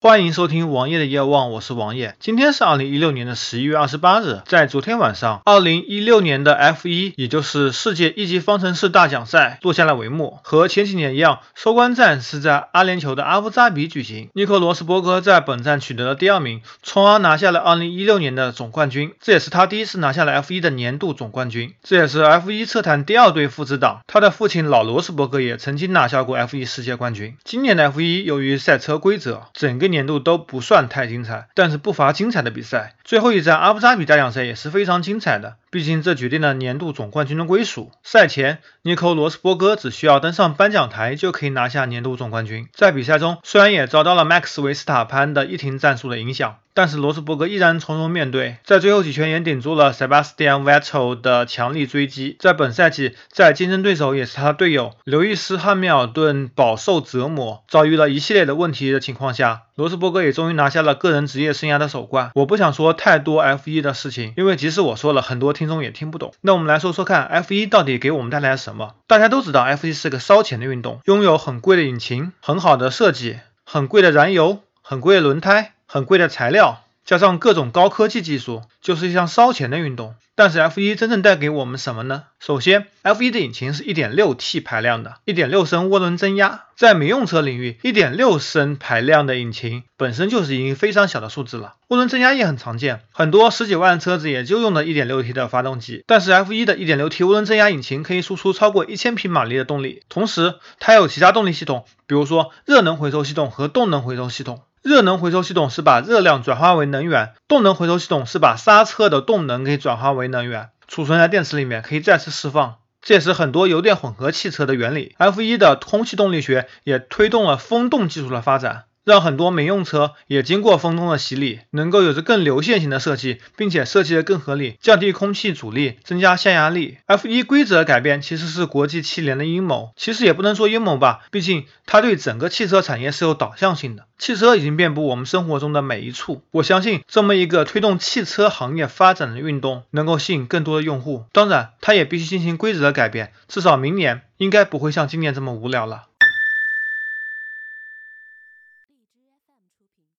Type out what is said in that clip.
欢迎收听王爷的夜望，我是王爷。今天是二零一六年的十一月二十八日，在昨天晚上，二零一六年的 F 一，也就是世界一级方程式大奖赛落下了帷幕。和前几年一样，收官战是在阿联酋的阿布扎比举行。尼克罗斯伯格在本站取得了第二名，从而拿下了二零一六年的总冠军。这也是他第一次拿下了 F 一的年度总冠军。这也是 F 一车坛第二对父子档。他的父亲老罗斯伯格也曾经拿下过 F 一世界冠军。今年的 F 一由于赛车规则，整个年度都不算太精彩，但是不乏精彩的比赛。最后一站阿布扎比大奖赛也是非常精彩的，毕竟这决定了年度总冠军的归属。赛前，尼科罗斯伯格只需要登上颁奖台就可以拿下年度总冠军。在比赛中，虽然也遭到了 Max 维斯塔潘的一停战术的影响。但是罗斯伯格依然从容面对，在最后几圈也顶住了 Sebastian Vettel 的强力追击。在本赛季，在竞争对手也是他的队友刘易斯·汉密尔顿饱受折磨，遭遇了一系列的问题的情况下，罗斯伯格也终于拿下了个人职业生涯的首冠。我不想说太多 F1 的事情，因为即使我说了很多听众也听不懂。那我们来说说看，F1 到底给我们带来了什么？大家都知道，F1 是个烧钱的运动，拥有很贵的引擎、很好的设计、很贵的燃油、很贵的轮胎。很贵的材料，加上各种高科技技术，就是一项烧钱的运动。但是 F1 真正带给我们什么呢？首先，F1 的引擎是 1.6T 排量的，1.6升涡轮增压。在民用车领域，1.6升排量的引擎本身就是已经非常小的数字了。涡轮增压也很常见，很多十几万车子也就用的 1.6T 的发动机。但是 F1 的 1.6T 涡轮增压引擎可以输出超过1000匹马力的动力，同时它有其他动力系统，比如说热能回收系统和动能回收系统。热能回收系统是把热量转化为能源，动能回收系统是把刹车的动能给转化为能源，储存在电池里面，可以再次释放。这也是很多油电混合汽车的原理。F1 的空气动力学也推动了风洞技术的发展。让很多民用车也经过风洞的洗礼，能够有着更流线型的设计，并且设计的更合理，降低空气阻力，增加下压力。F1 规则的改变其实是国际汽联的阴谋，其实也不能说阴谋吧，毕竟它对整个汽车产业是有导向性的。汽车已经遍布我们生活中的每一处，我相信这么一个推动汽车行业发展的运动，能够吸引更多的用户。当然，它也必须进行规则的改变，至少明年应该不会像今年这么无聊了。